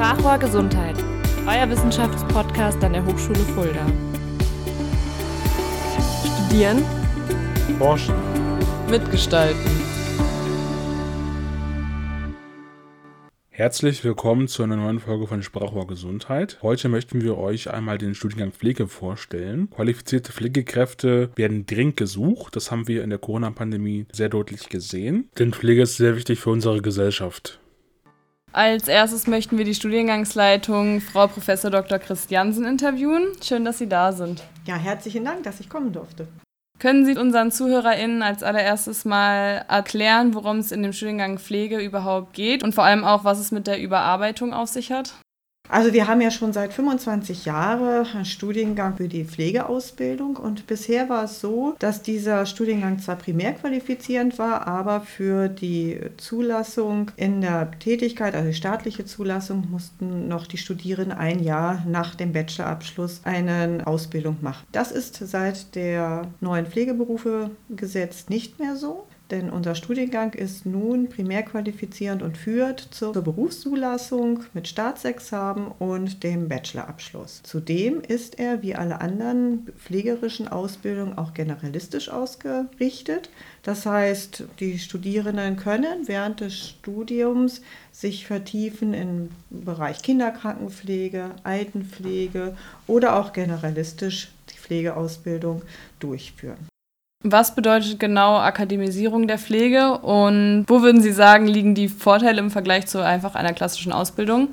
Sprachrohr Gesundheit, euer Wissenschaftspodcast an der Hochschule Fulda. Studieren, Forschen, mitgestalten. Herzlich willkommen zu einer neuen Folge von Sprachrohr Gesundheit. Heute möchten wir euch einmal den Studiengang Pflege vorstellen. Qualifizierte Pflegekräfte werden dringend gesucht. Das haben wir in der Corona-Pandemie sehr deutlich gesehen. Denn Pflege ist sehr wichtig für unsere Gesellschaft. Als erstes möchten wir die Studiengangsleitung Frau Prof. Dr. Christiansen interviewen. Schön, dass Sie da sind. Ja, herzlichen Dank, dass ich kommen durfte. Können Sie unseren ZuhörerInnen als allererstes mal erklären, worum es in dem Studiengang Pflege überhaupt geht und vor allem auch, was es mit der Überarbeitung auf sich hat? Also wir haben ja schon seit 25 Jahren einen Studiengang für die Pflegeausbildung und bisher war es so, dass dieser Studiengang zwar primär qualifizierend war, aber für die Zulassung in der Tätigkeit, also die staatliche Zulassung, mussten noch die Studierenden ein Jahr nach dem Bachelorabschluss eine Ausbildung machen. Das ist seit der neuen Pflegeberufegesetz nicht mehr so denn unser Studiengang ist nun primär qualifizierend und führt zur Berufszulassung mit Staatsexamen und dem Bachelorabschluss. Zudem ist er wie alle anderen pflegerischen Ausbildungen auch generalistisch ausgerichtet. Das heißt, die Studierenden können während des Studiums sich vertiefen im Bereich Kinderkrankenpflege, Altenpflege oder auch generalistisch die Pflegeausbildung durchführen. Was bedeutet genau Akademisierung der Pflege und wo würden Sie sagen, liegen die Vorteile im Vergleich zu einfach einer klassischen Ausbildung?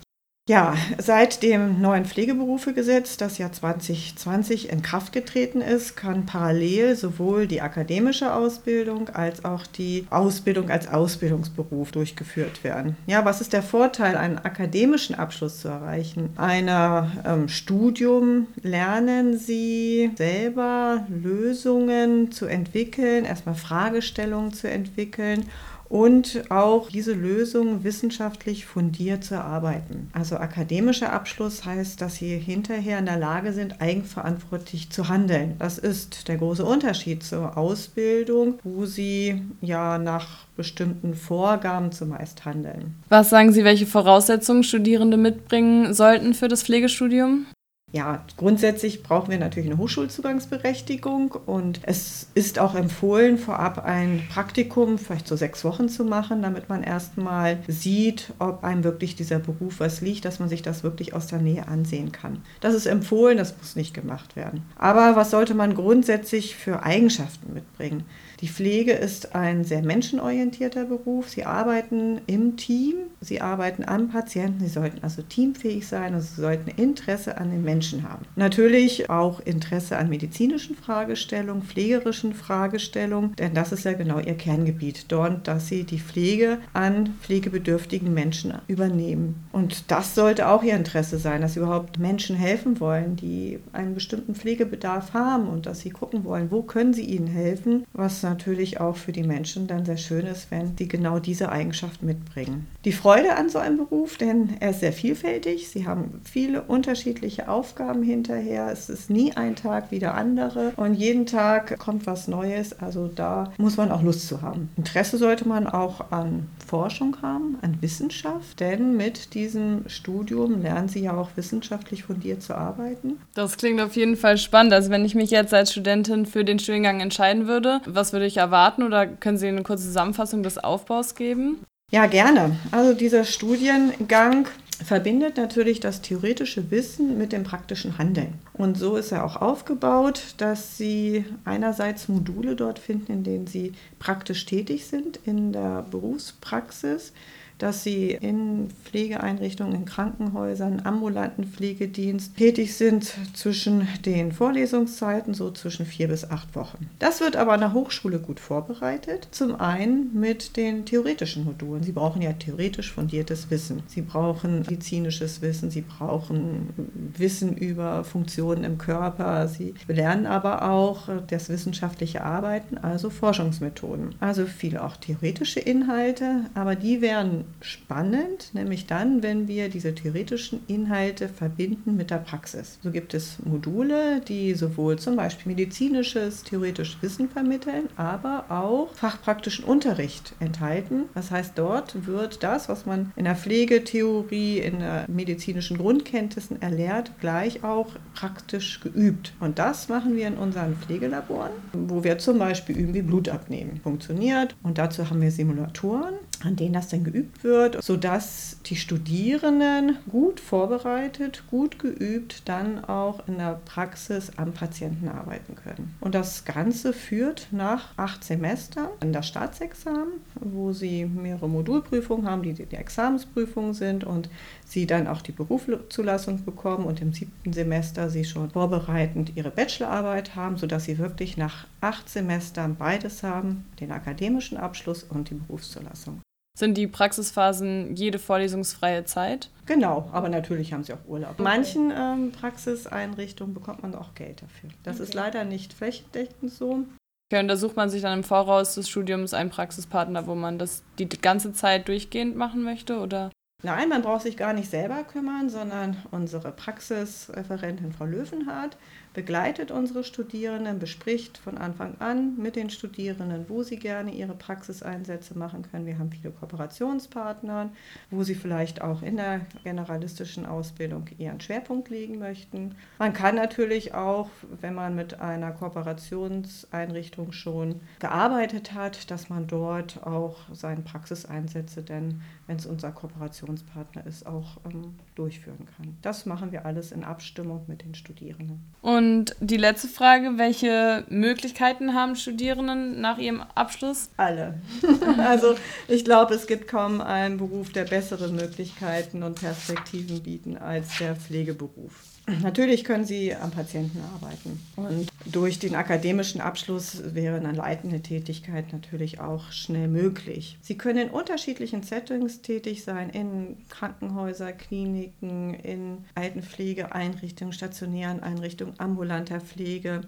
Ja, seit dem neuen Pflegeberufegesetz, das ja 2020 in Kraft getreten ist, kann parallel sowohl die akademische Ausbildung als auch die Ausbildung als Ausbildungsberuf durchgeführt werden. Ja, was ist der Vorteil, einen akademischen Abschluss zu erreichen? Einer ähm, Studium lernen Sie selber Lösungen zu entwickeln, erstmal Fragestellungen zu entwickeln und auch diese Lösung wissenschaftlich fundiert zu erarbeiten. Also akademischer Abschluss heißt, dass Sie hinterher in der Lage sind, eigenverantwortlich zu handeln. Das ist der große Unterschied zur Ausbildung, wo Sie ja nach bestimmten Vorgaben zumeist handeln. Was sagen Sie, welche Voraussetzungen Studierende mitbringen sollten für das Pflegestudium? Ja, grundsätzlich brauchen wir natürlich eine Hochschulzugangsberechtigung und es ist auch empfohlen, vorab ein Praktikum vielleicht so sechs Wochen zu machen, damit man erstmal sieht, ob einem wirklich dieser Beruf was liegt, dass man sich das wirklich aus der Nähe ansehen kann. Das ist empfohlen, das muss nicht gemacht werden. Aber was sollte man grundsätzlich für Eigenschaften mitbringen? Die Pflege ist ein sehr menschenorientierter Beruf. Sie arbeiten im Team, sie arbeiten am Patienten, sie sollten also teamfähig sein und sie sollten Interesse an den Menschen haben. Natürlich auch Interesse an medizinischen Fragestellungen, pflegerischen Fragestellungen, denn das ist ja genau ihr Kerngebiet, dort, dass sie die Pflege an pflegebedürftigen Menschen übernehmen. Und das sollte auch ihr Interesse sein, dass sie überhaupt Menschen helfen wollen, die einen bestimmten Pflegebedarf haben und dass sie gucken wollen, wo können sie ihnen helfen, was natürlich auch für die Menschen dann sehr schön ist, wenn sie genau diese Eigenschaft mitbringen. Die Freude an so einem Beruf, denn er ist sehr vielfältig. Sie haben viele unterschiedliche Aufgaben hinterher. Es ist nie ein Tag wie der andere und jeden Tag kommt was Neues. Also da muss man auch Lust zu haben. Interesse sollte man auch an Forschung haben, an Wissenschaft, denn mit diesem Studium lernen sie ja auch wissenschaftlich fundiert zu arbeiten. Das klingt auf jeden Fall spannend. Also wenn ich mich jetzt als Studentin für den Studiengang entscheiden würde, was würde ich erwarten oder können Sie eine kurze Zusammenfassung des Aufbaus geben? Ja, gerne. Also dieser Studiengang verbindet natürlich das theoretische Wissen mit dem praktischen Handeln. Und so ist er auch aufgebaut, dass Sie einerseits Module dort finden, in denen Sie praktisch tätig sind in der Berufspraxis dass sie in Pflegeeinrichtungen, in Krankenhäusern, ambulanten Pflegedienst tätig sind zwischen den Vorlesungszeiten, so zwischen vier bis acht Wochen. Das wird aber an der Hochschule gut vorbereitet. Zum einen mit den theoretischen Modulen. Sie brauchen ja theoretisch fundiertes Wissen. Sie brauchen medizinisches Wissen, sie brauchen Wissen über Funktionen im Körper. Sie lernen aber auch das wissenschaftliche Arbeiten, also Forschungsmethoden. Also viele auch theoretische Inhalte, aber die werden spannend, nämlich dann, wenn wir diese theoretischen Inhalte verbinden mit der Praxis. So gibt es Module, die sowohl zum Beispiel medizinisches, theoretisches Wissen vermitteln, aber auch fachpraktischen Unterricht enthalten. Das heißt, dort wird das, was man in der Pflegetheorie, in der medizinischen Grundkenntnissen erlernt, gleich auch praktisch geübt. Und das machen wir in unseren Pflegelaboren, wo wir zum Beispiel üben, wie Blut abnehmen funktioniert. Und dazu haben wir Simulatoren, an denen das dann geübt wird, sodass die Studierenden gut vorbereitet, gut geübt dann auch in der Praxis am Patienten arbeiten können. Und das Ganze führt nach acht Semestern an das Staatsexamen, wo sie mehrere Modulprüfungen haben, die die Examensprüfungen sind und sie dann auch die Berufszulassung bekommen und im siebten Semester sie schon vorbereitend ihre Bachelorarbeit haben, sodass sie wirklich nach acht Semestern beides haben, den akademischen Abschluss und die Berufszulassung. Sind die Praxisphasen jede vorlesungsfreie Zeit? Genau, aber natürlich haben sie auch Urlaub. In manchen ähm, Praxiseinrichtungen bekommt man auch Geld dafür. Das okay. ist leider nicht flächendeckend so. Okay, und da sucht man sich dann im Voraus des Studiums einen Praxispartner, wo man das die ganze Zeit durchgehend machen möchte, oder? Nein, man braucht sich gar nicht selber kümmern, sondern unsere Praxisreferentin Frau Löwenhardt begleitet unsere Studierenden, bespricht von Anfang an mit den Studierenden, wo sie gerne ihre Praxiseinsätze machen können. Wir haben viele Kooperationspartner, wo sie vielleicht auch in der generalistischen Ausbildung ihren Schwerpunkt legen möchten. Man kann natürlich auch, wenn man mit einer Kooperationseinrichtung schon gearbeitet hat, dass man dort auch seine Praxiseinsätze, denn wenn es unser Kooperationspartner ist, auch ähm, durchführen kann. Das machen wir alles in Abstimmung mit den Studierenden. Und und die letzte Frage, welche Möglichkeiten haben Studierenden nach ihrem Abschluss? Alle. also ich glaube, es gibt kaum einen Beruf, der bessere Möglichkeiten und Perspektiven bieten als der Pflegeberuf. Natürlich können Sie am Patienten arbeiten. Und durch den akademischen Abschluss wäre eine leitende Tätigkeit natürlich auch schnell möglich. Sie können in unterschiedlichen Settings tätig sein, in Krankenhäuser, Kliniken, in Altenpflegeeinrichtungen, stationären Einrichtungen, ambulanter Pflege.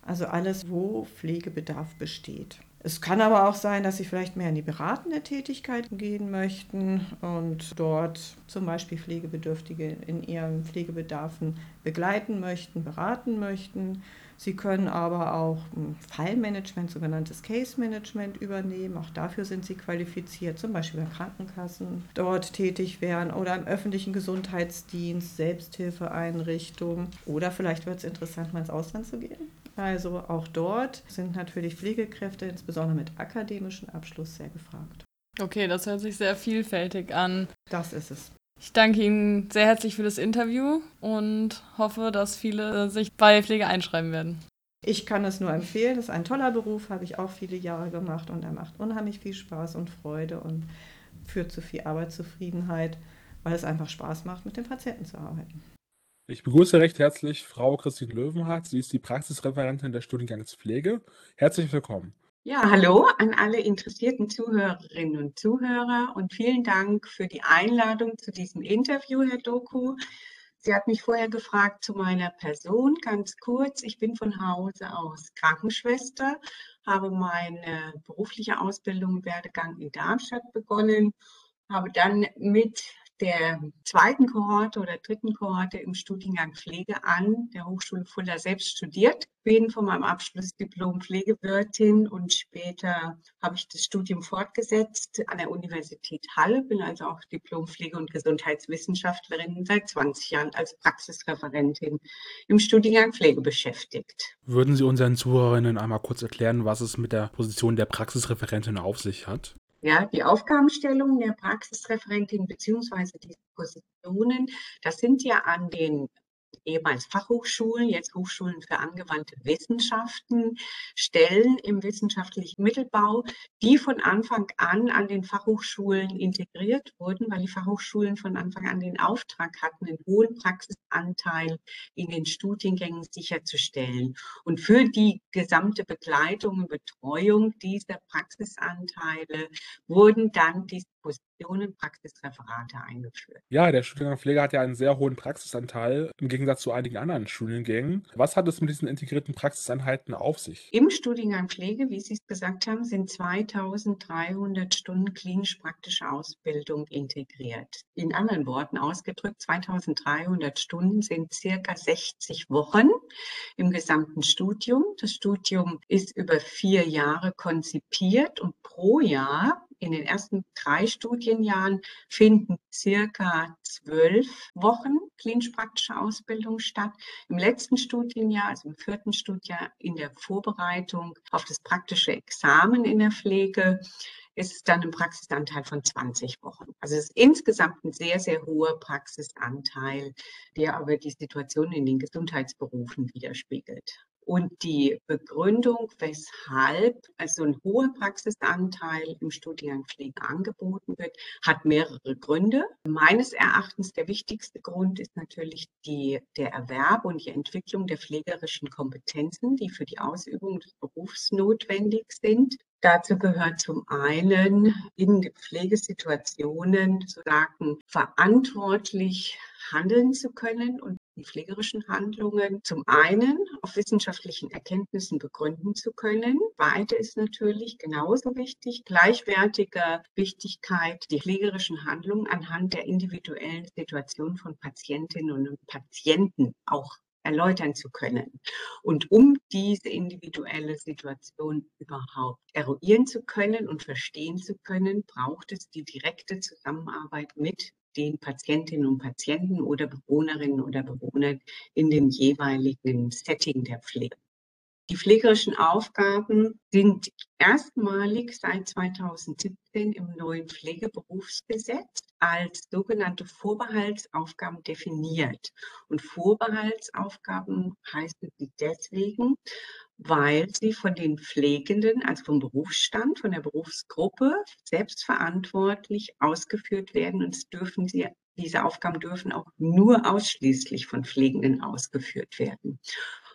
Also alles, wo Pflegebedarf besteht. Es kann aber auch sein, dass Sie vielleicht mehr in die beratende Tätigkeit gehen möchten und dort zum Beispiel Pflegebedürftige in ihren Pflegebedarfen begleiten möchten, beraten möchten. Sie können aber auch Fallmanagement, sogenanntes Case Management übernehmen. Auch dafür sind Sie qualifiziert, zum Beispiel bei Krankenkassen dort tätig werden oder im öffentlichen Gesundheitsdienst, Selbsthilfeeinrichtungen. Oder vielleicht wird es interessant, mal ins Ausland zu gehen. Also auch dort sind natürlich Pflegekräfte, insbesondere mit akademischem Abschluss, sehr gefragt. Okay, das hört sich sehr vielfältig an. Das ist es. Ich danke Ihnen sehr herzlich für das Interview und hoffe, dass viele sich bei Pflege einschreiben werden. Ich kann es nur empfehlen. Das ist ein toller Beruf, habe ich auch viele Jahre gemacht und er macht unheimlich viel Spaß und Freude und führt zu viel Arbeitszufriedenheit, weil es einfach Spaß macht, mit den Patienten zu arbeiten. Ich begrüße recht herzlich Frau Christine Löwenhardt. Sie ist die Praxisreferentin der Studiengangs Pflege. Herzlich willkommen. Ja, hallo an alle interessierten Zuhörerinnen und Zuhörer und vielen Dank für die Einladung zu diesem Interview, Herr Doku. Sie hat mich vorher gefragt zu meiner Person. Ganz kurz, ich bin von Hause aus Krankenschwester, habe meine berufliche Ausbildung im Werdegang in Darmstadt begonnen, habe dann mit der zweiten Kohorte oder dritten Kohorte im Studiengang Pflege an der Hochschule Fulda selbst studiert. Bin von meinem Abschluss Diplom Pflegewirtin und später habe ich das Studium fortgesetzt an der Universität Halle, bin also auch Diplom Pflege- und Gesundheitswissenschaftlerin seit 20 Jahren als Praxisreferentin im Studiengang Pflege beschäftigt. Würden Sie unseren Zuhörerinnen einmal kurz erklären, was es mit der Position der Praxisreferentin auf sich hat? Ja, die Aufgabenstellung der Praxisreferentin beziehungsweise diese Positionen, das sind ja an den ehemals Fachhochschulen, jetzt Hochschulen für angewandte Wissenschaften, Stellen im wissenschaftlichen Mittelbau, die von Anfang an an den Fachhochschulen integriert wurden, weil die Fachhochschulen von Anfang an den Auftrag hatten, einen hohen Praxisanteil in den Studiengängen sicherzustellen. Und für die gesamte Begleitung und Betreuung dieser Praxisanteile wurden dann diese Expositionen, Praxisreferate eingeführt. Ja, der Studiengang Pflege hat ja einen sehr hohen Praxisanteil im Gegensatz zu einigen anderen Studiengängen. Was hat es mit diesen integrierten Praxiseinheiten auf sich? Im Studiengang Pflege, wie Sie es gesagt haben, sind 2300 Stunden klinisch-praktische Ausbildung integriert. In anderen Worten ausgedrückt, 2300 Stunden sind circa 60 Wochen im gesamten Studium. Das Studium ist über vier Jahre konzipiert und pro Jahr in den ersten drei Studienjahren finden circa zwölf Wochen klinisch-praktische Ausbildung statt. Im letzten Studienjahr, also im vierten Studienjahr, in der Vorbereitung auf das praktische Examen in der Pflege, ist es dann ein Praxisanteil von 20 Wochen. Also es ist insgesamt ein sehr, sehr hoher Praxisanteil, der aber die Situation in den Gesundheitsberufen widerspiegelt. Und die Begründung, weshalb also ein hoher Praxisanteil im Studiengang Pflege angeboten wird, hat mehrere Gründe. Meines Erachtens der wichtigste Grund ist natürlich die, der Erwerb und die Entwicklung der pflegerischen Kompetenzen, die für die Ausübung des Berufs notwendig sind. Dazu gehört zum einen in Pflegesituationen sozusagen verantwortlich handeln zu können und die pflegerischen Handlungen zum einen auf wissenschaftlichen Erkenntnissen begründen zu können. Weiter ist natürlich genauso wichtig, gleichwertiger Wichtigkeit, die pflegerischen Handlungen anhand der individuellen Situation von Patientinnen und Patienten auch erläutern zu können. Und um diese individuelle Situation überhaupt eruieren zu können und verstehen zu können, braucht es die direkte Zusammenarbeit mit den Patientinnen und Patienten oder Bewohnerinnen oder Bewohnern in dem jeweiligen Setting der Pflege. Die pflegerischen Aufgaben sind erstmalig seit 2017 im neuen Pflegeberufsgesetz als sogenannte Vorbehaltsaufgaben definiert. Und Vorbehaltsaufgaben heißen sie deswegen, weil sie von den Pflegenden, also vom Berufsstand, von der Berufsgruppe selbstverantwortlich ausgeführt werden und es dürfen sie diese Aufgaben dürfen auch nur ausschließlich von Pflegenden ausgeführt werden.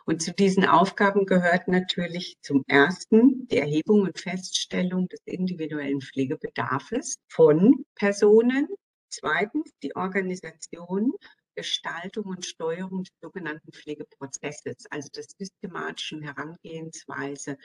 Und zu diesen Aufgaben gehört natürlich zum ersten die Erhebung und Feststellung des individuellen Pflegebedarfes von Personen. Zweitens die Organisation Gestaltung und Steuerung des sogenannten Pflegeprozesses, also der systematischen Herangehensweise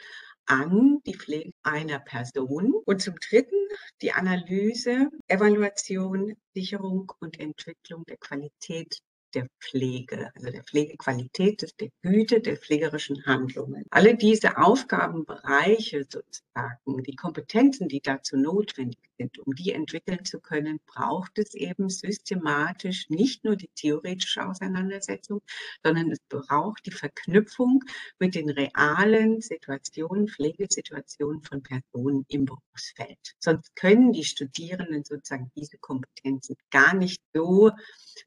an die Pflege einer Person. Und zum Dritten die Analyse, Evaluation, Sicherung und Entwicklung der Qualität der Pflege, also der Pflegequalität, der Güte, der pflegerischen Handlungen. Alle diese Aufgabenbereiche sozusagen, die Kompetenzen, die dazu notwendig sind, um die entwickeln zu können, braucht es eben systematisch nicht nur die theoretische Auseinandersetzung, sondern es braucht die Verknüpfung mit den realen Situationen, Pflegesituationen von Personen im Berufsfeld. Sonst können die Studierenden sozusagen diese Kompetenzen gar nicht so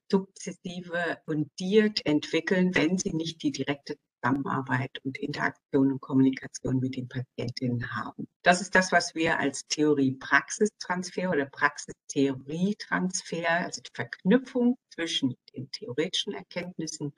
sukzessive fundiert entwickeln, wenn sie nicht die direkte Zusammenarbeit und Interaktion und Kommunikation mit den Patientinnen haben. Das ist das, was wir als Theorie-Praxistransfer oder Praxistheorie-Transfer, also die Verknüpfung zwischen den theoretischen Erkenntnissen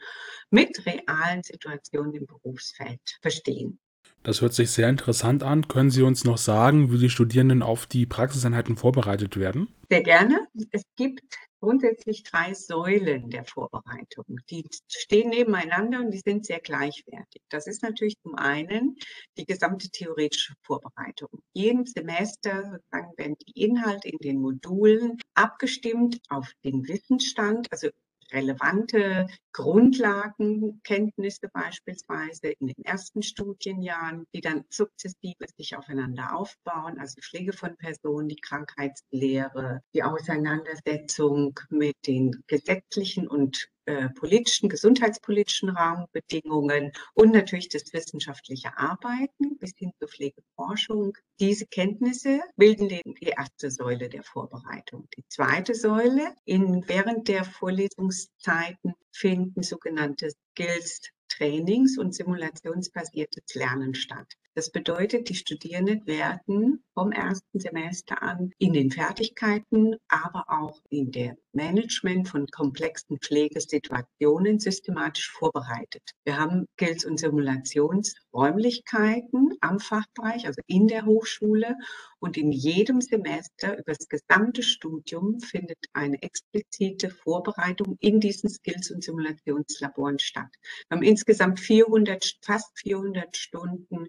mit realen Situationen im Berufsfeld verstehen. Das hört sich sehr interessant an. Können Sie uns noch sagen, wie die Studierenden auf die Praxiseinheiten vorbereitet werden? Sehr gerne. Es gibt grundsätzlich drei Säulen der Vorbereitung. Die stehen nebeneinander und die sind sehr gleichwertig. Das ist natürlich zum einen die gesamte theoretische Vorbereitung. Jeden Semester sozusagen werden die Inhalte in den Modulen abgestimmt auf den Wissensstand, also relevante Grundlagenkenntnisse beispielsweise in den ersten Studienjahren, die dann sukzessive sich aufeinander aufbauen, also Pflege von Personen, die Krankheitslehre, die Auseinandersetzung mit den gesetzlichen und äh, politischen, gesundheitspolitischen Rahmenbedingungen und natürlich das wissenschaftliche Arbeiten bis hin zur Pflegeforschung. Diese Kenntnisse bilden die erste Säule der Vorbereitung. Die zweite Säule, in, während der Vorlesungszeiten finden sogenannte Skills Trainings und simulationsbasiertes Lernen statt. Das bedeutet, die Studierenden werden vom ersten Semester an in den Fertigkeiten, aber auch in der Management von komplexen Pflegesituationen systematisch vorbereitet. Wir haben Skills- und Simulationsräumlichkeiten am Fachbereich, also in der Hochschule. Und in jedem Semester über das gesamte Studium findet eine explizite Vorbereitung in diesen Skills- und Simulationslaboren statt. Wir haben insgesamt 400, fast 400 Stunden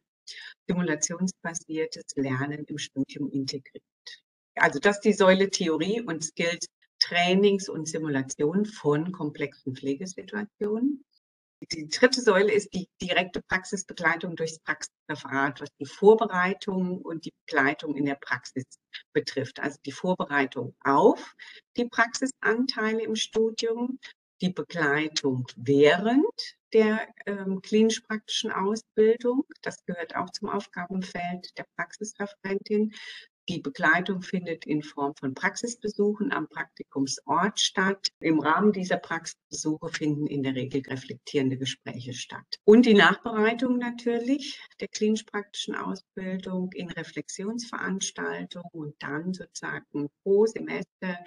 simulationsbasiertes Lernen im Studium integriert. Also das ist die Säule Theorie und Skills Trainings und Simulation von komplexen Pflegesituationen. Die dritte Säule ist die direkte Praxisbegleitung durchs Praxisreferat, was die Vorbereitung und die Begleitung in der Praxis betrifft. Also die Vorbereitung auf die Praxisanteile im Studium, die Begleitung während der ähm, klinisch-praktischen Ausbildung. Das gehört auch zum Aufgabenfeld der Praxisreferentin. Die Begleitung findet in Form von Praxisbesuchen am Praktikumsort statt. Im Rahmen dieser Praxisbesuche finden in der Regel reflektierende Gespräche statt. Und die Nachbereitung natürlich der klinisch-praktischen Ausbildung in Reflexionsveranstaltungen und dann sozusagen pro Semester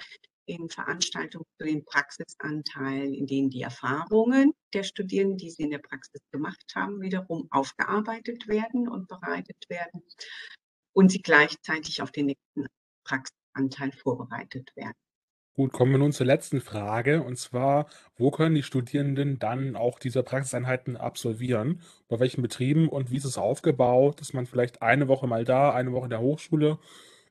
in Veranstaltungen zu den Praxisanteilen, in denen die Erfahrungen der Studierenden, die sie in der Praxis gemacht haben, wiederum aufgearbeitet werden und bereitet werden und sie gleichzeitig auf den nächsten Praxisanteil vorbereitet werden. Gut, kommen wir nun zur letzten Frage. Und zwar, wo können die Studierenden dann auch diese Praxiseinheiten absolvieren? Bei welchen Betrieben und wie ist es aufgebaut? Ist man vielleicht eine Woche mal da, eine Woche in der Hochschule?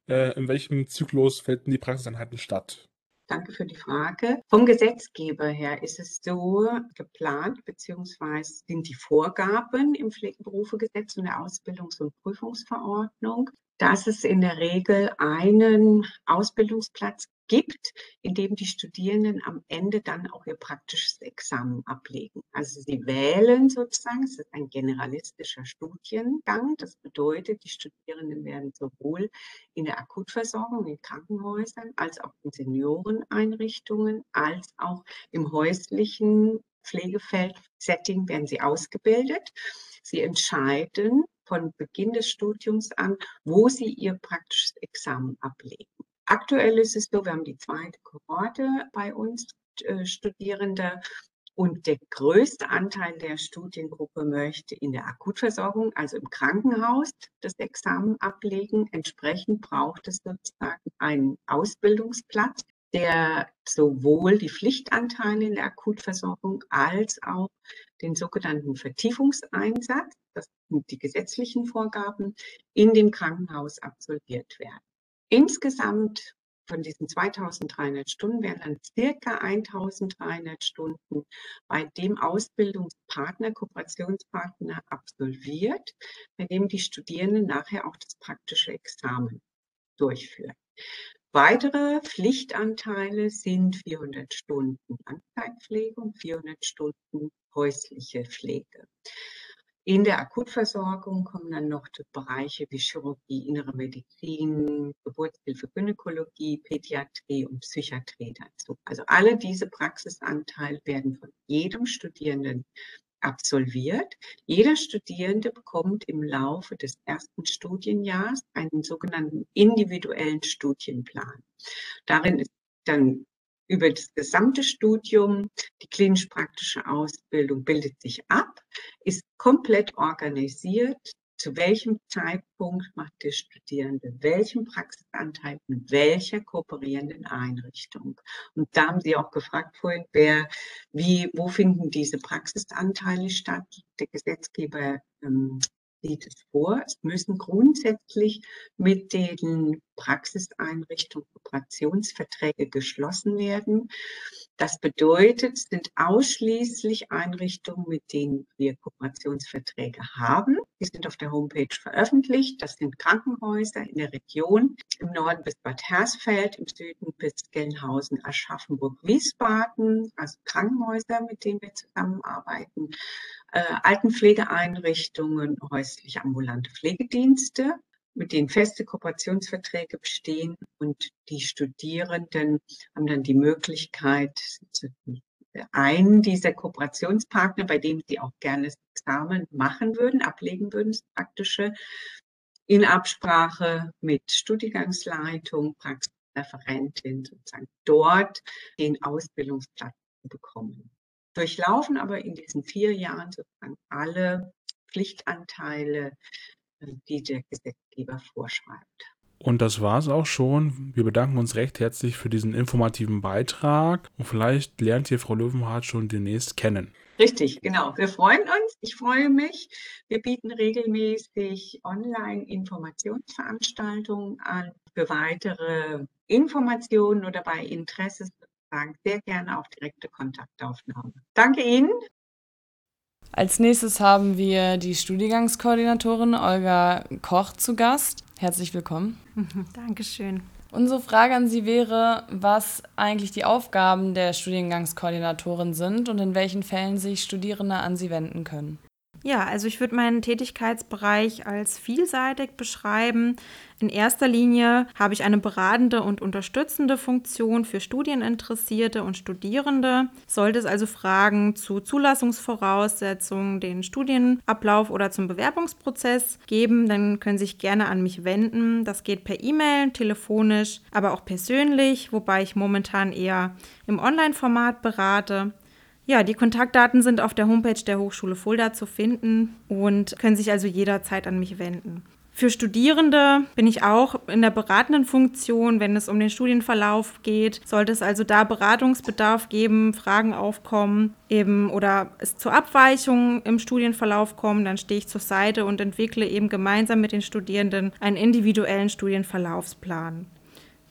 Äh, in welchem Zyklus finden die Praxiseinheiten statt? Danke für die Frage. Vom Gesetzgeber her ist es so geplant, beziehungsweise sind die Vorgaben im Pflegeberufegesetz und der Ausbildungs- und Prüfungsverordnung, dass es in der Regel einen Ausbildungsplatz gibt, in dem die Studierenden am Ende dann auch ihr praktisches Examen ablegen. Also sie wählen sozusagen, es ist ein generalistischer Studiengang. Das bedeutet, die Studierenden werden sowohl in der Akutversorgung in Krankenhäusern als auch in Senioreneinrichtungen als auch im häuslichen Pflegefeld-Setting werden sie ausgebildet. Sie entscheiden von Beginn des Studiums an, wo sie ihr praktisches Examen ablegen. Aktuell ist es so, wir haben die zweite Kohorte bei uns äh, Studierende und der größte Anteil der Studiengruppe möchte in der Akutversorgung, also im Krankenhaus, das Examen ablegen. Entsprechend braucht es sozusagen einen Ausbildungsplatz, der sowohl die Pflichtanteile in der Akutversorgung als auch den sogenannten Vertiefungseinsatz, das sind die gesetzlichen Vorgaben, in dem Krankenhaus absolviert werden. Insgesamt von diesen 2300 Stunden werden dann circa 1300 Stunden bei dem Ausbildungspartner, Kooperationspartner absolviert, bei dem die Studierenden nachher auch das praktische Examen durchführen. Weitere Pflichtanteile sind 400 Stunden Langzeitpflege und 400 Stunden häusliche Pflege. In der Akutversorgung kommen dann noch Bereiche wie Chirurgie, Innere Medizin, Geburtshilfe, Gynäkologie, Pädiatrie und Psychiatrie dazu. Also alle diese Praxisanteile werden von jedem Studierenden absolviert. Jeder Studierende bekommt im Laufe des ersten Studienjahres einen sogenannten individuellen Studienplan. Darin ist dann über das gesamte Studium, die klinisch-praktische Ausbildung bildet sich ab, ist komplett organisiert. Zu welchem Zeitpunkt macht der Studierende welchen Praxisanteil in welcher kooperierenden Einrichtung? Und da haben Sie auch gefragt vorhin, wer, wie, wo finden diese Praxisanteile statt? Der Gesetzgeber ähm, sieht es vor. Es müssen grundsätzlich mit den Praxiseinrichtungen Kooperationsverträge geschlossen werden. Das bedeutet, es sind ausschließlich Einrichtungen, mit denen wir Kooperationsverträge haben. Die sind auf der Homepage veröffentlicht. Das sind Krankenhäuser in der Region, im Norden bis Bad Hersfeld, im Süden bis Gelnhausen, Aschaffenburg, Wiesbaden, also Krankenhäuser, mit denen wir zusammenarbeiten, äh, Altenpflegeeinrichtungen, häusliche ambulante Pflegedienste mit denen feste Kooperationsverträge bestehen und die Studierenden haben dann die Möglichkeit, einen dieser Kooperationspartner, bei dem Sie auch gerne das Examen machen würden, ablegen würden, das praktische, in Absprache mit Studiengangsleitung, Praxisreferentin sozusagen dort den Ausbildungsplatz zu bekommen. Durchlaufen aber in diesen vier Jahren sozusagen alle Pflichtanteile, äh, die der Gesetzgeber vorschreibt. Und das war es auch schon. Wir bedanken uns recht herzlich für diesen informativen Beitrag und vielleicht lernt ihr Frau Löwenhardt schon demnächst kennen. Richtig, genau. Wir freuen uns. Ich freue mich. Wir bieten regelmäßig Online-Informationsveranstaltungen an. Für weitere Informationen oder bei Interesse sozusagen sehr gerne auch direkte Kontaktaufnahme. Danke Ihnen. Als nächstes haben wir die Studiengangskoordinatorin Olga Koch zu Gast. Herzlich willkommen. Dankeschön. Unsere Frage an Sie wäre, was eigentlich die Aufgaben der Studiengangskoordinatorin sind und in welchen Fällen sich Studierende an Sie wenden können. Ja, also ich würde meinen Tätigkeitsbereich als vielseitig beschreiben. In erster Linie habe ich eine beratende und unterstützende Funktion für Studieninteressierte und Studierende. Sollte es also Fragen zu Zulassungsvoraussetzungen, den Studienablauf oder zum Bewerbungsprozess geben, dann können Sie sich gerne an mich wenden. Das geht per E-Mail, telefonisch, aber auch persönlich, wobei ich momentan eher im Online-Format berate. Ja, die Kontaktdaten sind auf der Homepage der Hochschule Fulda zu finden und können sich also jederzeit an mich wenden. Für Studierende bin ich auch in der beratenden Funktion, wenn es um den Studienverlauf geht. Sollte es also da Beratungsbedarf geben, Fragen aufkommen, eben oder es zu Abweichungen im Studienverlauf kommen, dann stehe ich zur Seite und entwickle eben gemeinsam mit den Studierenden einen individuellen Studienverlaufsplan.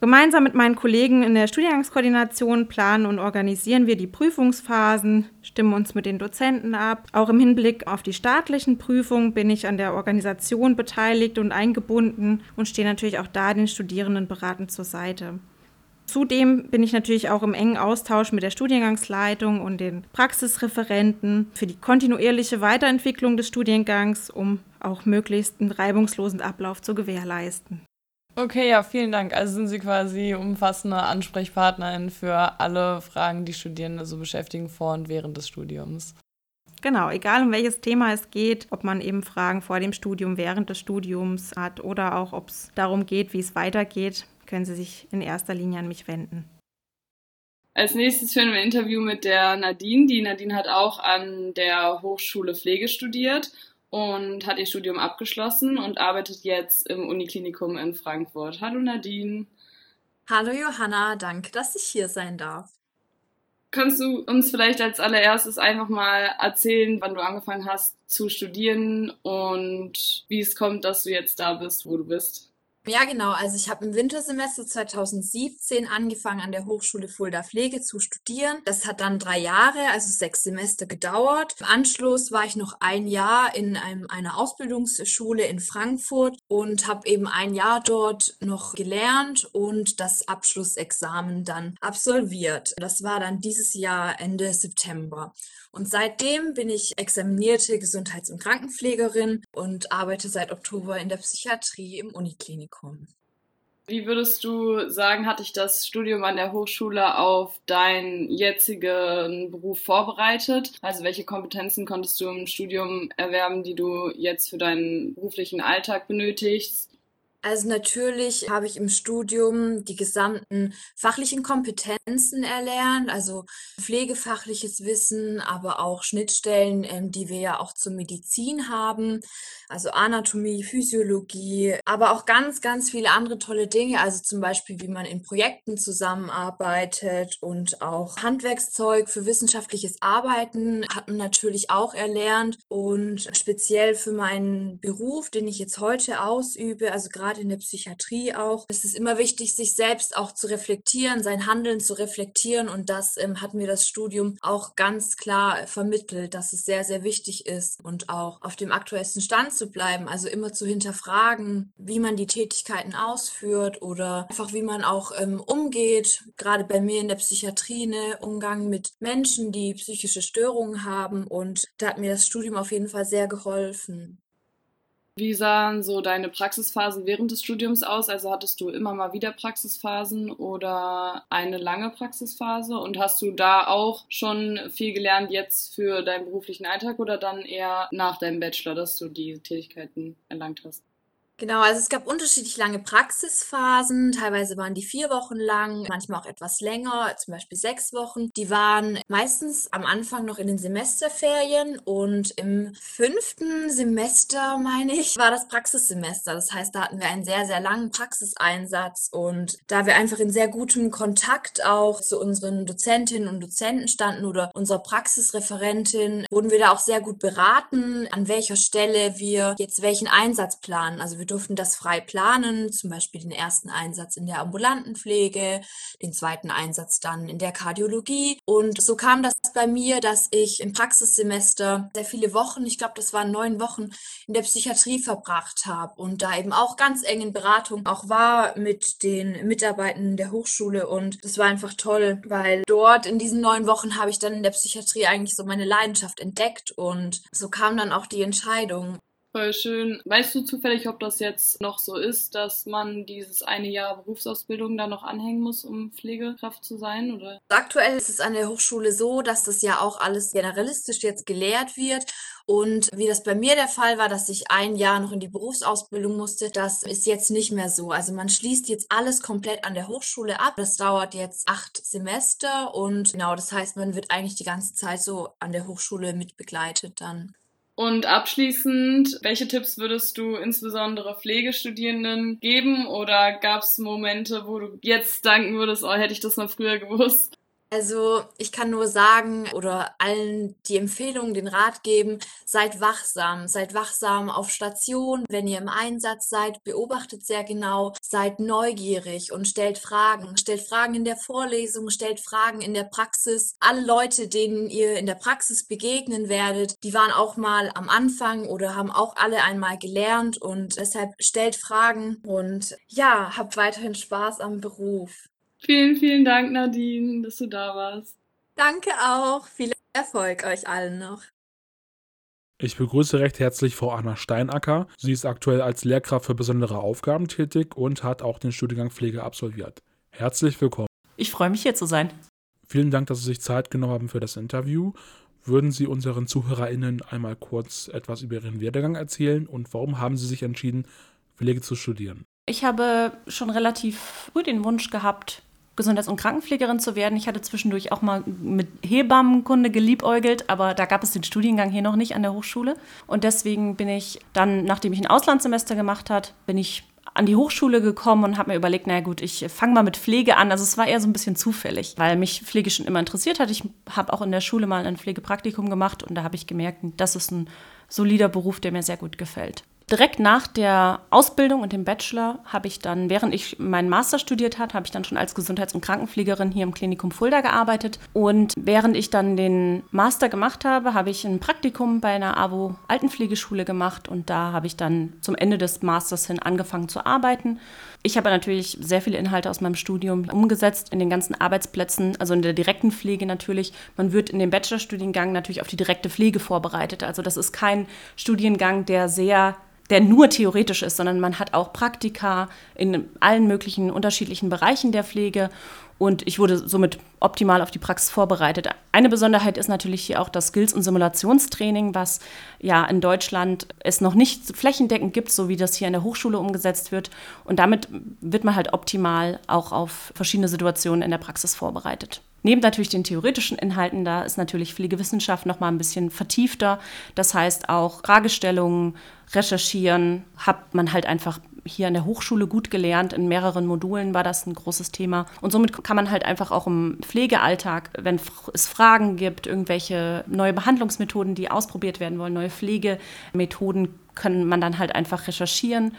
Gemeinsam mit meinen Kollegen in der Studiengangskoordination planen und organisieren wir die Prüfungsphasen, stimmen uns mit den Dozenten ab. Auch im Hinblick auf die staatlichen Prüfungen bin ich an der Organisation beteiligt und eingebunden und stehe natürlich auch da den Studierenden beratend zur Seite. Zudem bin ich natürlich auch im engen Austausch mit der Studiengangsleitung und den Praxisreferenten für die kontinuierliche Weiterentwicklung des Studiengangs, um auch möglichst einen reibungslosen Ablauf zu gewährleisten. Okay, ja, vielen Dank. Also sind Sie quasi umfassende Ansprechpartnerin für alle Fragen, die Studierende so beschäftigen vor und während des Studiums. Genau, egal um welches Thema es geht, ob man eben Fragen vor dem Studium, während des Studiums hat oder auch ob es darum geht, wie es weitergeht, können Sie sich in erster Linie an mich wenden. Als nächstes führen wir ein Interview mit der Nadine. Die Nadine hat auch an der Hochschule Pflege studiert und hat ihr Studium abgeschlossen und arbeitet jetzt im Uniklinikum in Frankfurt. Hallo Nadine. Hallo Johanna, danke, dass ich hier sein darf. Kannst du uns vielleicht als allererstes einfach mal erzählen, wann du angefangen hast zu studieren und wie es kommt, dass du jetzt da bist, wo du bist? Ja, genau. Also ich habe im Wintersemester 2017 angefangen, an der Hochschule Fulda Pflege zu studieren. Das hat dann drei Jahre, also sechs Semester gedauert. Im Anschluss war ich noch ein Jahr in einem, einer Ausbildungsschule in Frankfurt und habe eben ein Jahr dort noch gelernt und das Abschlussexamen dann absolviert. Das war dann dieses Jahr Ende September. Und seitdem bin ich examinierte Gesundheits- und Krankenpflegerin und arbeite seit Oktober in der Psychiatrie im Uniklinikum. Wie würdest du sagen, hat dich das Studium an der Hochschule auf deinen jetzigen Beruf vorbereitet? Also welche Kompetenzen konntest du im Studium erwerben, die du jetzt für deinen beruflichen Alltag benötigst? Also natürlich habe ich im Studium die gesamten fachlichen Kompetenzen erlernt, also pflegefachliches Wissen, aber auch Schnittstellen, ähm, die wir ja auch zur Medizin haben, also Anatomie, Physiologie, aber auch ganz, ganz viele andere tolle Dinge, also zum Beispiel, wie man in Projekten zusammenarbeitet und auch Handwerkszeug für wissenschaftliches Arbeiten hat man natürlich auch erlernt. Und speziell für meinen Beruf, den ich jetzt heute ausübe, also gerade gerade in der Psychiatrie auch, es ist immer wichtig, sich selbst auch zu reflektieren, sein Handeln zu reflektieren. Und das ähm, hat mir das Studium auch ganz klar vermittelt, dass es sehr, sehr wichtig ist und auch auf dem aktuellsten Stand zu bleiben. Also immer zu hinterfragen, wie man die Tätigkeiten ausführt oder einfach wie man auch ähm, umgeht. Gerade bei mir in der Psychiatrie, ne, Umgang mit Menschen, die psychische Störungen haben. Und da hat mir das Studium auf jeden Fall sehr geholfen. Wie sahen so deine Praxisphasen während des Studiums aus? Also hattest du immer mal wieder Praxisphasen oder eine lange Praxisphase? Und hast du da auch schon viel gelernt jetzt für deinen beruflichen Alltag oder dann eher nach deinem Bachelor, dass du die Tätigkeiten erlangt hast? Genau, also es gab unterschiedlich lange Praxisphasen. Teilweise waren die vier Wochen lang, manchmal auch etwas länger, zum Beispiel sechs Wochen. Die waren meistens am Anfang noch in den Semesterferien und im fünften Semester, meine ich, war das Praxissemester. Das heißt, da hatten wir einen sehr, sehr langen Praxiseinsatz und da wir einfach in sehr gutem Kontakt auch zu unseren Dozentinnen und Dozenten standen oder unserer Praxisreferentin, wurden wir da auch sehr gut beraten, an welcher Stelle wir jetzt welchen Einsatz planen. Also wir durften das frei planen, zum Beispiel den ersten Einsatz in der ambulanten Pflege, den zweiten Einsatz dann in der Kardiologie. Und so kam das bei mir, dass ich im Praxissemester sehr viele Wochen, ich glaube, das waren neun Wochen, in der Psychiatrie verbracht habe und da eben auch ganz eng in Beratung auch war mit den Mitarbeitern der Hochschule. Und das war einfach toll, weil dort in diesen neun Wochen habe ich dann in der Psychiatrie eigentlich so meine Leidenschaft entdeckt und so kam dann auch die Entscheidung. Voll schön. Weißt du zufällig, ob das jetzt noch so ist, dass man dieses eine Jahr Berufsausbildung da noch anhängen muss, um Pflegekraft zu sein? Oder? Aktuell ist es an der Hochschule so, dass das ja auch alles generalistisch jetzt gelehrt wird. Und wie das bei mir der Fall war, dass ich ein Jahr noch in die Berufsausbildung musste, das ist jetzt nicht mehr so. Also man schließt jetzt alles komplett an der Hochschule ab. Das dauert jetzt acht Semester und genau, das heißt, man wird eigentlich die ganze Zeit so an der Hochschule mitbegleitet dann. Und abschließend, welche Tipps würdest du insbesondere Pflegestudierenden geben oder gab es Momente, wo du jetzt danken würdest, oh, hätte ich das noch früher gewusst? Also ich kann nur sagen oder allen die Empfehlung, den Rat geben, seid wachsam, seid wachsam auf Station, wenn ihr im Einsatz seid, beobachtet sehr genau, seid neugierig und stellt Fragen, stellt Fragen in der Vorlesung, stellt Fragen in der Praxis. Alle Leute, denen ihr in der Praxis begegnen werdet, die waren auch mal am Anfang oder haben auch alle einmal gelernt und deshalb stellt Fragen und ja, habt weiterhin Spaß am Beruf. Vielen, vielen Dank, Nadine, dass du da warst. Danke auch. Viel Erfolg euch allen noch. Ich begrüße recht herzlich Frau Anna Steinacker. Sie ist aktuell als Lehrkraft für besondere Aufgaben tätig und hat auch den Studiengang Pflege absolviert. Herzlich willkommen. Ich freue mich hier zu sein. Vielen Dank, dass Sie sich Zeit genommen haben für das Interview. Würden Sie unseren ZuhörerInnen einmal kurz etwas über Ihren Werdegang erzählen und warum haben Sie sich entschieden, Pflege zu studieren? Ich habe schon relativ früh den Wunsch gehabt, Gesundheits- und Krankenpflegerin zu werden. Ich hatte zwischendurch auch mal mit Hebammenkunde geliebäugelt, aber da gab es den Studiengang hier noch nicht an der Hochschule. Und deswegen bin ich dann, nachdem ich ein Auslandssemester gemacht habe, bin ich an die Hochschule gekommen und habe mir überlegt, naja gut, ich fange mal mit Pflege an. Also es war eher so ein bisschen zufällig, weil mich Pflege schon immer interessiert hat. Ich habe auch in der Schule mal ein Pflegepraktikum gemacht und da habe ich gemerkt, das ist ein solider Beruf, der mir sehr gut gefällt. Direkt nach der Ausbildung und dem Bachelor habe ich dann, während ich meinen Master studiert habe, habe ich dann schon als Gesundheits- und Krankenpflegerin hier im Klinikum Fulda gearbeitet. Und während ich dann den Master gemacht habe, habe ich ein Praktikum bei einer AWO Altenpflegeschule gemacht und da habe ich dann zum Ende des Masters hin angefangen zu arbeiten. Ich habe natürlich sehr viele Inhalte aus meinem Studium umgesetzt in den ganzen Arbeitsplätzen, also in der direkten Pflege natürlich. Man wird in dem Bachelorstudiengang natürlich auf die direkte Pflege vorbereitet. Also das ist kein Studiengang, der sehr der nur theoretisch ist, sondern man hat auch Praktika in allen möglichen unterschiedlichen Bereichen der Pflege und ich wurde somit optimal auf die Praxis vorbereitet. Eine Besonderheit ist natürlich hier auch das Skills- und Simulationstraining, was ja in Deutschland es noch nicht flächendeckend gibt, so wie das hier in der Hochschule umgesetzt wird. Und damit wird man halt optimal auch auf verschiedene Situationen in der Praxis vorbereitet. Neben natürlich den theoretischen Inhalten, da ist natürlich Pflegewissenschaft noch mal ein bisschen vertiefter. Das heißt auch Fragestellungen, recherchieren, hat man halt einfach hier an der Hochschule gut gelernt. In mehreren Modulen war das ein großes Thema. Und somit kann man halt einfach auch im Pflegealltag, wenn es Fragen gibt, irgendwelche neue Behandlungsmethoden, die ausprobiert werden wollen, neue Pflegemethoden, kann man dann halt einfach recherchieren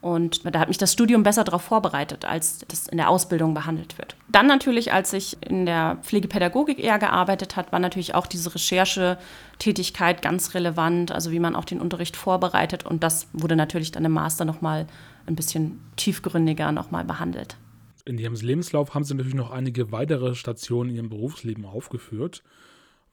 und da hat mich das Studium besser darauf vorbereitet, als das in der Ausbildung behandelt wird. Dann natürlich, als ich in der Pflegepädagogik eher gearbeitet habe, war natürlich auch diese Recherchetätigkeit ganz relevant, also wie man auch den Unterricht vorbereitet. Und das wurde natürlich dann im Master nochmal ein bisschen tiefgründiger nochmal behandelt. In Ihrem Lebenslauf haben Sie natürlich noch einige weitere Stationen in Ihrem Berufsleben aufgeführt.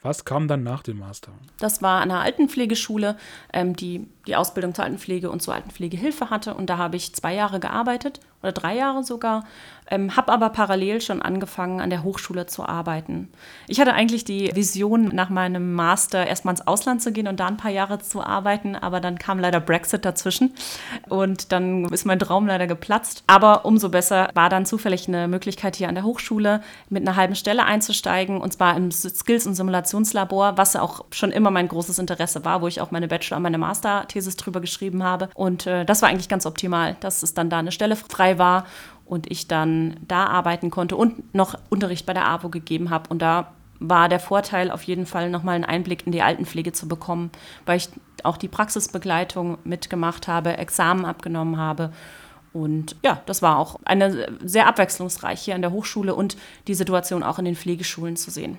Was kam dann nach dem Master? Das war an einer Altenpflegeschule, ähm, die die Ausbildung zur Altenpflege und zur Altenpflegehilfe hatte. Und da habe ich zwei Jahre gearbeitet oder drei Jahre sogar, ähm, habe aber parallel schon angefangen, an der Hochschule zu arbeiten. Ich hatte eigentlich die Vision, nach meinem Master erstmal ins Ausland zu gehen und da ein paar Jahre zu arbeiten, aber dann kam leider Brexit dazwischen und dann ist mein Traum leider geplatzt. Aber umso besser war dann zufällig eine Möglichkeit hier an der Hochschule mit einer halben Stelle einzusteigen und zwar im Skills- und Simulationslabor, was auch schon immer mein großes Interesse war, wo ich auch meine Bachelor- und meine Masterthesis drüber geschrieben habe. Und äh, das war eigentlich ganz optimal, dass es dann da eine Stelle frei war und ich dann da arbeiten konnte und noch Unterricht bei der AWO gegeben habe. Und da war der Vorteil auf jeden Fall nochmal einen Einblick in die Altenpflege zu bekommen, weil ich auch die Praxisbegleitung mitgemacht habe, Examen abgenommen habe. Und ja, das war auch eine sehr abwechslungsreich hier an der Hochschule und die Situation auch in den Pflegeschulen zu sehen.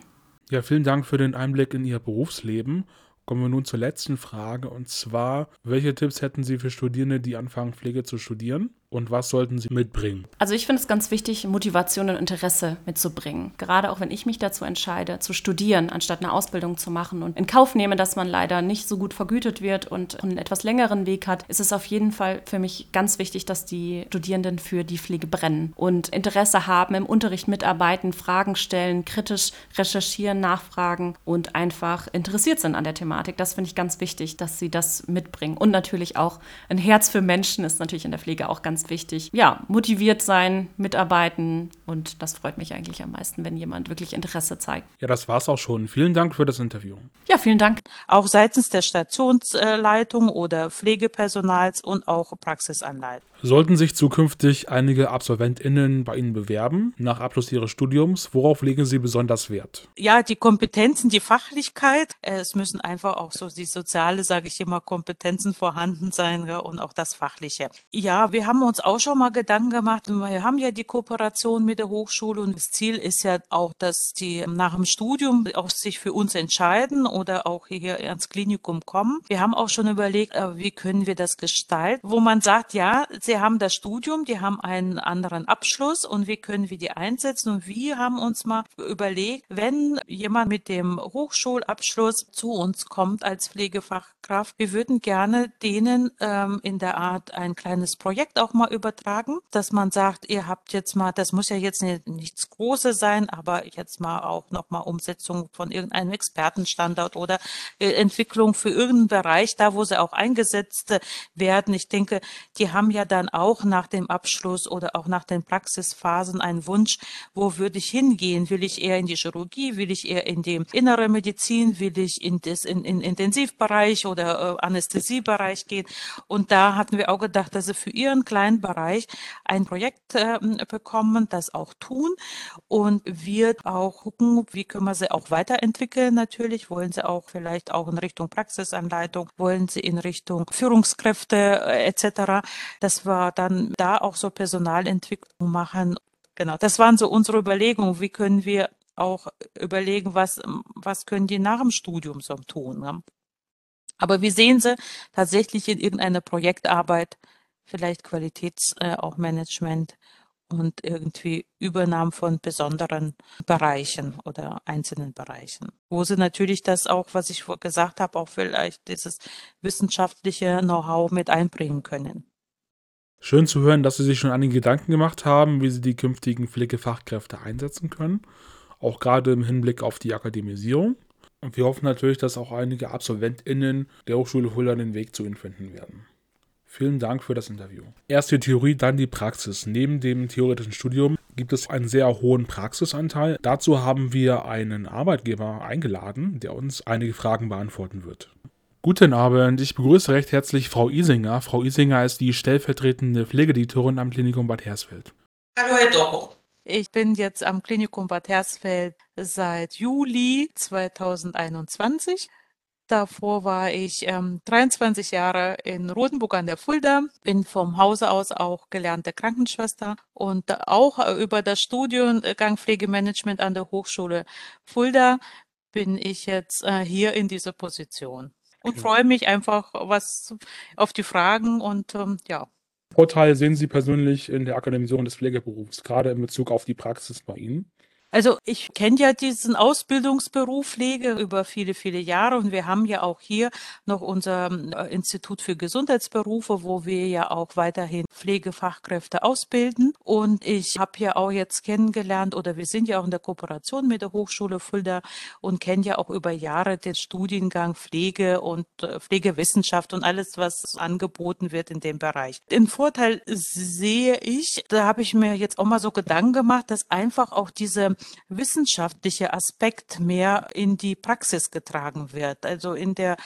Ja, vielen Dank für den Einblick in Ihr Berufsleben. Kommen wir nun zur letzten Frage und zwar, welche Tipps hätten Sie für Studierende, die anfangen, Pflege zu studieren? Und was sollten sie mitbringen? Also ich finde es ganz wichtig, Motivation und Interesse mitzubringen. Gerade auch wenn ich mich dazu entscheide, zu studieren, anstatt eine Ausbildung zu machen und in Kauf nehme, dass man leider nicht so gut vergütet wird und einen etwas längeren Weg hat, ist es auf jeden Fall für mich ganz wichtig, dass die Studierenden für die Pflege brennen und Interesse haben, im Unterricht mitarbeiten, Fragen stellen, kritisch recherchieren, nachfragen und einfach interessiert sind an der Thematik. Das finde ich ganz wichtig, dass sie das mitbringen. Und natürlich auch ein Herz für Menschen ist natürlich in der Pflege auch ganz wichtig. Ja, motiviert sein, mitarbeiten und das freut mich eigentlich am meisten, wenn jemand wirklich Interesse zeigt. Ja, das war's auch schon. Vielen Dank für das Interview. Ja, vielen Dank. Auch seitens der Stationsleitung oder Pflegepersonals und auch Praxisanleitung. Sollten sich zukünftig einige AbsolventInnen bei Ihnen bewerben, nach Abschluss ihres Studiums, worauf legen Sie besonders Wert? Ja, die Kompetenzen, die Fachlichkeit. Es müssen einfach auch so die soziale, sage ich immer, Kompetenzen vorhanden sein ja, und auch das Fachliche. Ja, wir haben uns auch schon mal Gedanken gemacht. Wir haben ja die Kooperation mit der Hochschule und das Ziel ist ja auch, dass die nach dem Studium auch sich für uns entscheiden oder auch hier ins Klinikum kommen. Wir haben auch schon überlegt, äh, wie können wir das gestalten, wo man sagt, ja, sie haben das Studium, die haben einen anderen Abschluss und wie können wir die einsetzen und wir haben uns mal überlegt, wenn jemand mit dem Hochschulabschluss zu uns kommt als Pflegefachkraft, wir würden gerne denen ähm, in der Art ein kleines Projekt auch mal übertragen, dass man sagt, ihr habt jetzt mal, das muss ja jetzt nicht, nichts Großes sein, aber jetzt mal auch nochmal Umsetzung von irgendeinem Expertenstandard oder äh, Entwicklung für irgendeinen Bereich, da wo sie auch eingesetzt werden. Ich denke, die haben ja dann auch nach dem Abschluss oder auch nach den Praxisphasen einen Wunsch, wo würde ich hingehen? Will ich eher in die Chirurgie? Will ich eher in die innere Medizin? Will ich in das in, in Intensivbereich oder äh, Anästhesiebereich gehen? Und da hatten wir auch gedacht, dass sie für ihren kleinen Bereich ein Projekt äh, bekommen, das auch tun und wir auch gucken, wie können wir sie auch weiterentwickeln. Natürlich wollen sie auch vielleicht auch in Richtung Praxisanleitung, wollen sie in Richtung Führungskräfte äh, etc. Das war dann da auch so Personalentwicklung machen. Genau, das waren so unsere Überlegungen. Wie können wir auch überlegen, was, was können die nach dem Studium so tun. Ne? Aber wie sehen Sie tatsächlich in irgendeiner Projektarbeit vielleicht Qualitäts äh, auch Management und irgendwie Übernahme von besonderen Bereichen oder einzelnen Bereichen, wo sie natürlich das auch, was ich gesagt habe, auch vielleicht dieses wissenschaftliche Know-how mit einbringen können. Schön zu hören, dass Sie sich schon einige Gedanken gemacht haben, wie Sie die künftigen Pflegefachkräfte einsetzen können, auch gerade im Hinblick auf die Akademisierung. Und wir hoffen natürlich, dass auch einige AbsolventInnen der Hochschule Fulda den Weg zu Ihnen finden werden. Vielen Dank für das Interview. Erst die Theorie, dann die Praxis. Neben dem theoretischen Studium gibt es einen sehr hohen Praxisanteil. Dazu haben wir einen Arbeitgeber eingeladen, der uns einige Fragen beantworten wird. Guten Abend, ich begrüße recht herzlich Frau Isinger. Frau Isinger ist die stellvertretende Pflegedirektorin am Klinikum Bad Hersfeld. Hallo Herr Doro. Ich bin jetzt am Klinikum Bad Hersfeld seit Juli 2021. Davor war ich ähm, 23 Jahre in Rotenburg an der Fulda, bin vom Hause aus auch gelernte Krankenschwester und auch über das Studiengang Pflegemanagement an der Hochschule Fulda bin ich jetzt äh, hier in dieser Position und freue mich einfach was auf die Fragen und ähm, ja. Vorteil sehen Sie persönlich in der Akademisierung des Pflegeberufs, gerade in Bezug auf die Praxis bei Ihnen? Also ich kenne ja diesen Ausbildungsberuf Pflege über viele, viele Jahre und wir haben ja auch hier noch unser äh, Institut für Gesundheitsberufe, wo wir ja auch weiterhin Pflegefachkräfte ausbilden. Und ich habe ja auch jetzt kennengelernt oder wir sind ja auch in der Kooperation mit der Hochschule Fulda und kennen ja auch über Jahre den Studiengang Pflege und äh, Pflegewissenschaft und alles, was angeboten wird in dem Bereich. Den Vorteil sehe ich, da habe ich mir jetzt auch mal so Gedanken gemacht, dass einfach auch dieser wissenschaftliche Aspekt mehr in die Praxis getragen wird. Also in der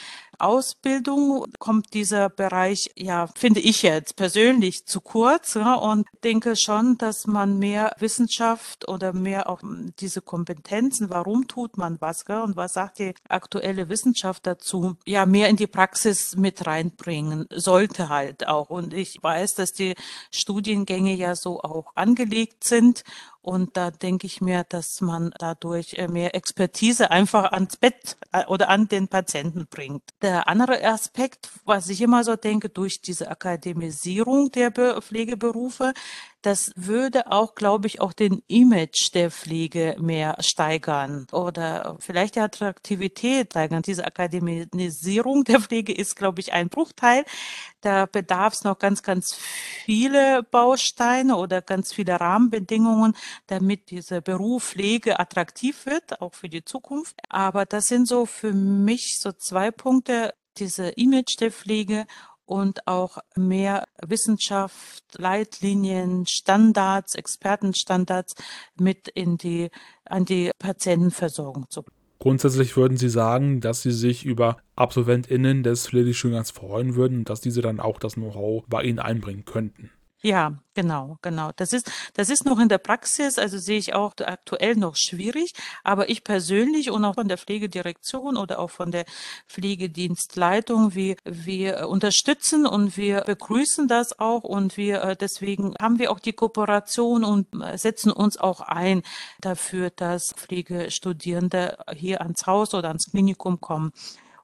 Ausbildung kommt dieser Bereich, ja, finde ich jetzt persönlich zu kurz ja, und denke schon, dass man mehr Wissenschaft oder mehr auch diese Kompetenzen, warum tut man was ja, und was sagt die aktuelle Wissenschaft dazu, ja, mehr in die Praxis mit reinbringen sollte halt auch. Und ich weiß, dass die Studiengänge ja so auch angelegt sind und da denke ich mir, dass man dadurch äh, mehr Expertise einfach ans Bett äh, oder an den Patienten bringt. Der andere Aspekt, was ich immer so denke, durch diese Akademisierung der Pflegeberufe, das würde auch, glaube ich, auch den Image der Pflege mehr steigern oder vielleicht die Attraktivität steigern. Diese Akademisierung der Pflege ist, glaube ich, ein Bruchteil. Da bedarf es noch ganz, ganz viele Bausteine oder ganz viele Rahmenbedingungen, damit dieser Beruf Pflege attraktiv wird, auch für die Zukunft. Aber das sind so für mich so zwei Punkte, diese Image der Pflege und auch mehr Wissenschaft, Leitlinien, Standards, Expertenstandards mit in die, an die Patientenversorgung zu bringen. Grundsätzlich würden Sie sagen, dass Sie sich über AbsolventInnen des Pflegestudiengangs freuen würden und dass diese dann auch das Know-how bei Ihnen einbringen könnten. Ja, genau, genau. Das ist, das ist noch in der Praxis, also sehe ich auch aktuell noch schwierig. Aber ich persönlich und auch von der Pflegedirektion oder auch von der Pflegedienstleitung, wir, wir unterstützen und wir begrüßen das auch und wir, äh, deswegen haben wir auch die Kooperation und äh, setzen uns auch ein dafür, dass Pflegestudierende hier ans Haus oder ans Klinikum kommen.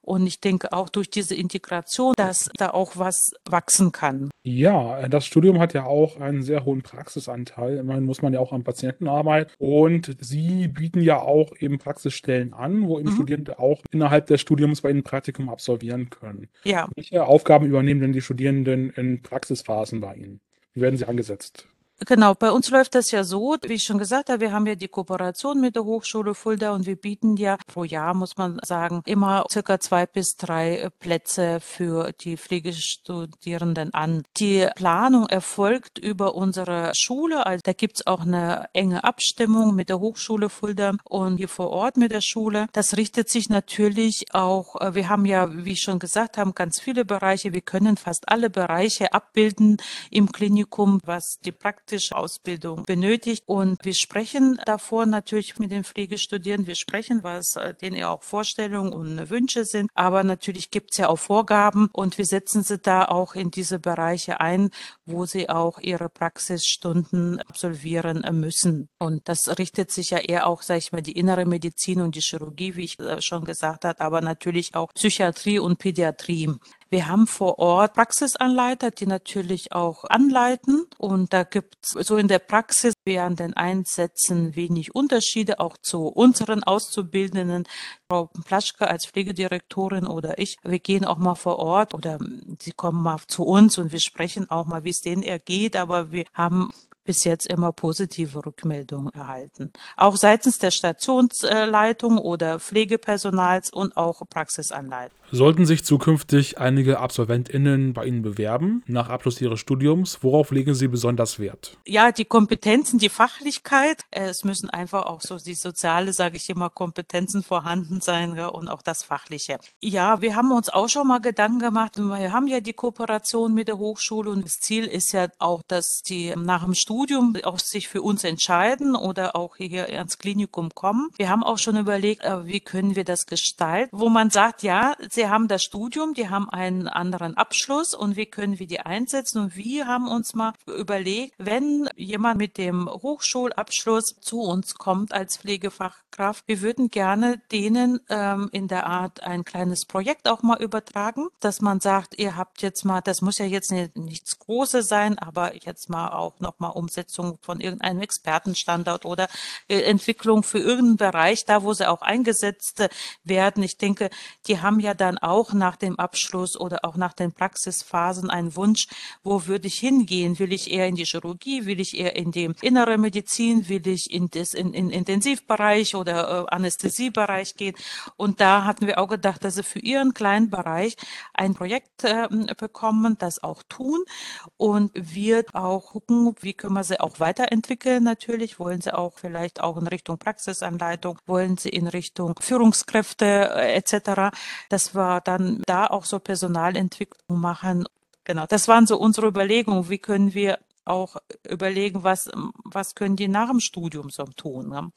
Und ich denke auch durch diese Integration, dass da auch was wachsen kann. Ja, das Studium hat ja auch einen sehr hohen Praxisanteil. Immerhin muss man ja auch am Patienten arbeiten. Und Sie bieten ja auch eben Praxisstellen an, wo eben mhm. Studierende auch innerhalb des Studiums bei Ihnen Praktikum absolvieren können. Ja. Welche Aufgaben übernehmen denn die Studierenden in Praxisphasen bei Ihnen? Wie werden sie angesetzt? Genau, bei uns läuft das ja so, wie ich schon gesagt habe, wir haben ja die Kooperation mit der Hochschule Fulda und wir bieten ja pro Jahr, muss man sagen, immer circa zwei bis drei Plätze für die Pflegestudierenden an. Die Planung erfolgt über unsere Schule, also da gibt's auch eine enge Abstimmung mit der Hochschule Fulda und hier vor Ort mit der Schule. Das richtet sich natürlich auch, äh, wir haben ja, wie ich schon gesagt habe, ganz viele Bereiche. Wir können fast alle Bereiche abbilden im Klinikum, was die Praktik praktische Ausbildung benötigt. Und wir sprechen davor natürlich mit den Pflegestudierenden. Wir sprechen, was äh, denen ja auch Vorstellungen und Wünsche sind. Aber natürlich gibt es ja auch Vorgaben und wir setzen sie da auch in diese Bereiche ein, wo sie auch ihre Praxisstunden absolvieren müssen. Und das richtet sich ja eher auch, sage ich mal, die innere Medizin und die Chirurgie, wie ich äh, schon gesagt habe, aber natürlich auch Psychiatrie und Pädiatrie. Wir haben vor Ort Praxisanleiter, die natürlich auch anleiten. Und da gibt es so in der Praxis während den Einsätzen wenig Unterschiede, auch zu unseren Auszubildenden. Frau Plaschke als Pflegedirektorin oder ich, wir gehen auch mal vor Ort oder sie kommen mal zu uns und wir sprechen auch mal, wie es denen ergeht. Aber wir haben bis jetzt immer positive Rückmeldungen erhalten. Auch seitens der Stationsleitung oder Pflegepersonals und auch Praxisanleitung. Sollten sich zukünftig einige AbsolventInnen bei Ihnen bewerben, nach Abschluss Ihres Studiums, worauf legen Sie besonders Wert? Ja, die Kompetenzen, die Fachlichkeit. Es müssen einfach auch so die soziale, sage ich immer, Kompetenzen vorhanden sein ja, und auch das Fachliche. Ja, wir haben uns auch schon mal Gedanken gemacht. Wir haben ja die Kooperation mit der Hochschule und das Ziel ist ja auch, dass die nach dem Studium auch sich für uns entscheiden oder auch hier ans Klinikum kommen. Wir haben auch schon überlegt, äh, wie können wir das gestalten, wo man sagt, ja, sie haben das Studium, die haben einen anderen Abschluss und wie können wir die einsetzen? Und wir haben uns mal überlegt, wenn jemand mit dem Hochschulabschluss zu uns kommt als Pflegefachkraft, wir würden gerne denen ähm, in der Art ein kleines Projekt auch mal übertragen, dass man sagt, ihr habt jetzt mal, das muss ja jetzt nicht, nichts Großes sein, aber jetzt mal auch nochmal Umsetzung von irgendeinem Expertenstandard oder äh, Entwicklung für irgendeinen Bereich, da wo sie auch eingesetzt werden. Ich denke, die haben ja dann auch nach dem Abschluss oder auch nach den Praxisphasen einen Wunsch, wo würde ich hingehen? Will ich eher in die Chirurgie? Will ich eher in die innere Medizin? Will ich in das in, in Intensivbereich oder äh, Anästhesiebereich gehen? Und da hatten wir auch gedacht, dass sie für ihren kleinen Bereich ein Projekt äh, bekommen, das auch tun und wir auch gucken, wie können wir sie auch weiterentwickeln. Natürlich wollen sie auch vielleicht auch in Richtung Praxisanleitung, wollen sie in Richtung Führungskräfte äh, etc. Dass wir dann da auch so Personalentwicklung machen. Genau, das waren so unsere Überlegungen. Wie können wir auch überlegen, was, was können die nach dem Studium so tun. Ne?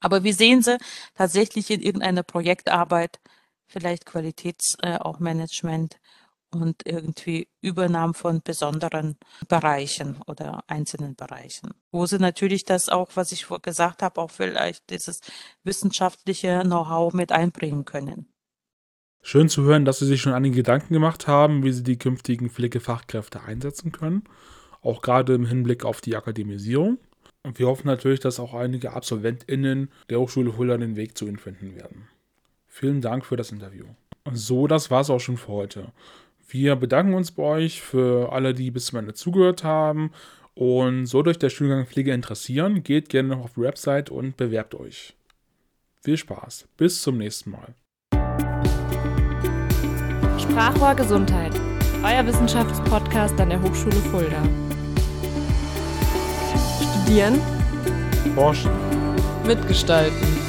Aber wie sehen Sie tatsächlich in irgendeiner Projektarbeit, vielleicht Qualitäts äh, auch Management und irgendwie Übernahme von besonderen Bereichen oder einzelnen Bereichen, wo sie natürlich das auch, was ich gesagt habe, auch vielleicht dieses wissenschaftliche Know-how mit einbringen können. Schön zu hören, dass Sie sich schon einige Gedanken gemacht haben, wie Sie die künftigen Pflegefachkräfte einsetzen können, auch gerade im Hinblick auf die Akademisierung. Und wir hoffen natürlich, dass auch einige AbsolventInnen der Hochschule Fulda den Weg zu Ihnen finden werden. Vielen Dank für das Interview. So, das war's auch schon für heute. Wir bedanken uns bei euch für alle, die bis zum Ende zugehört haben. Und sollte euch der Studiengang Pflege interessieren, geht gerne noch auf die Website und bewerbt euch. Viel Spaß. Bis zum nächsten Mal. Sprachrohr Gesundheit. Euer Wissenschaftspodcast an der Hochschule Fulda. Studieren. Forschen. Mitgestalten.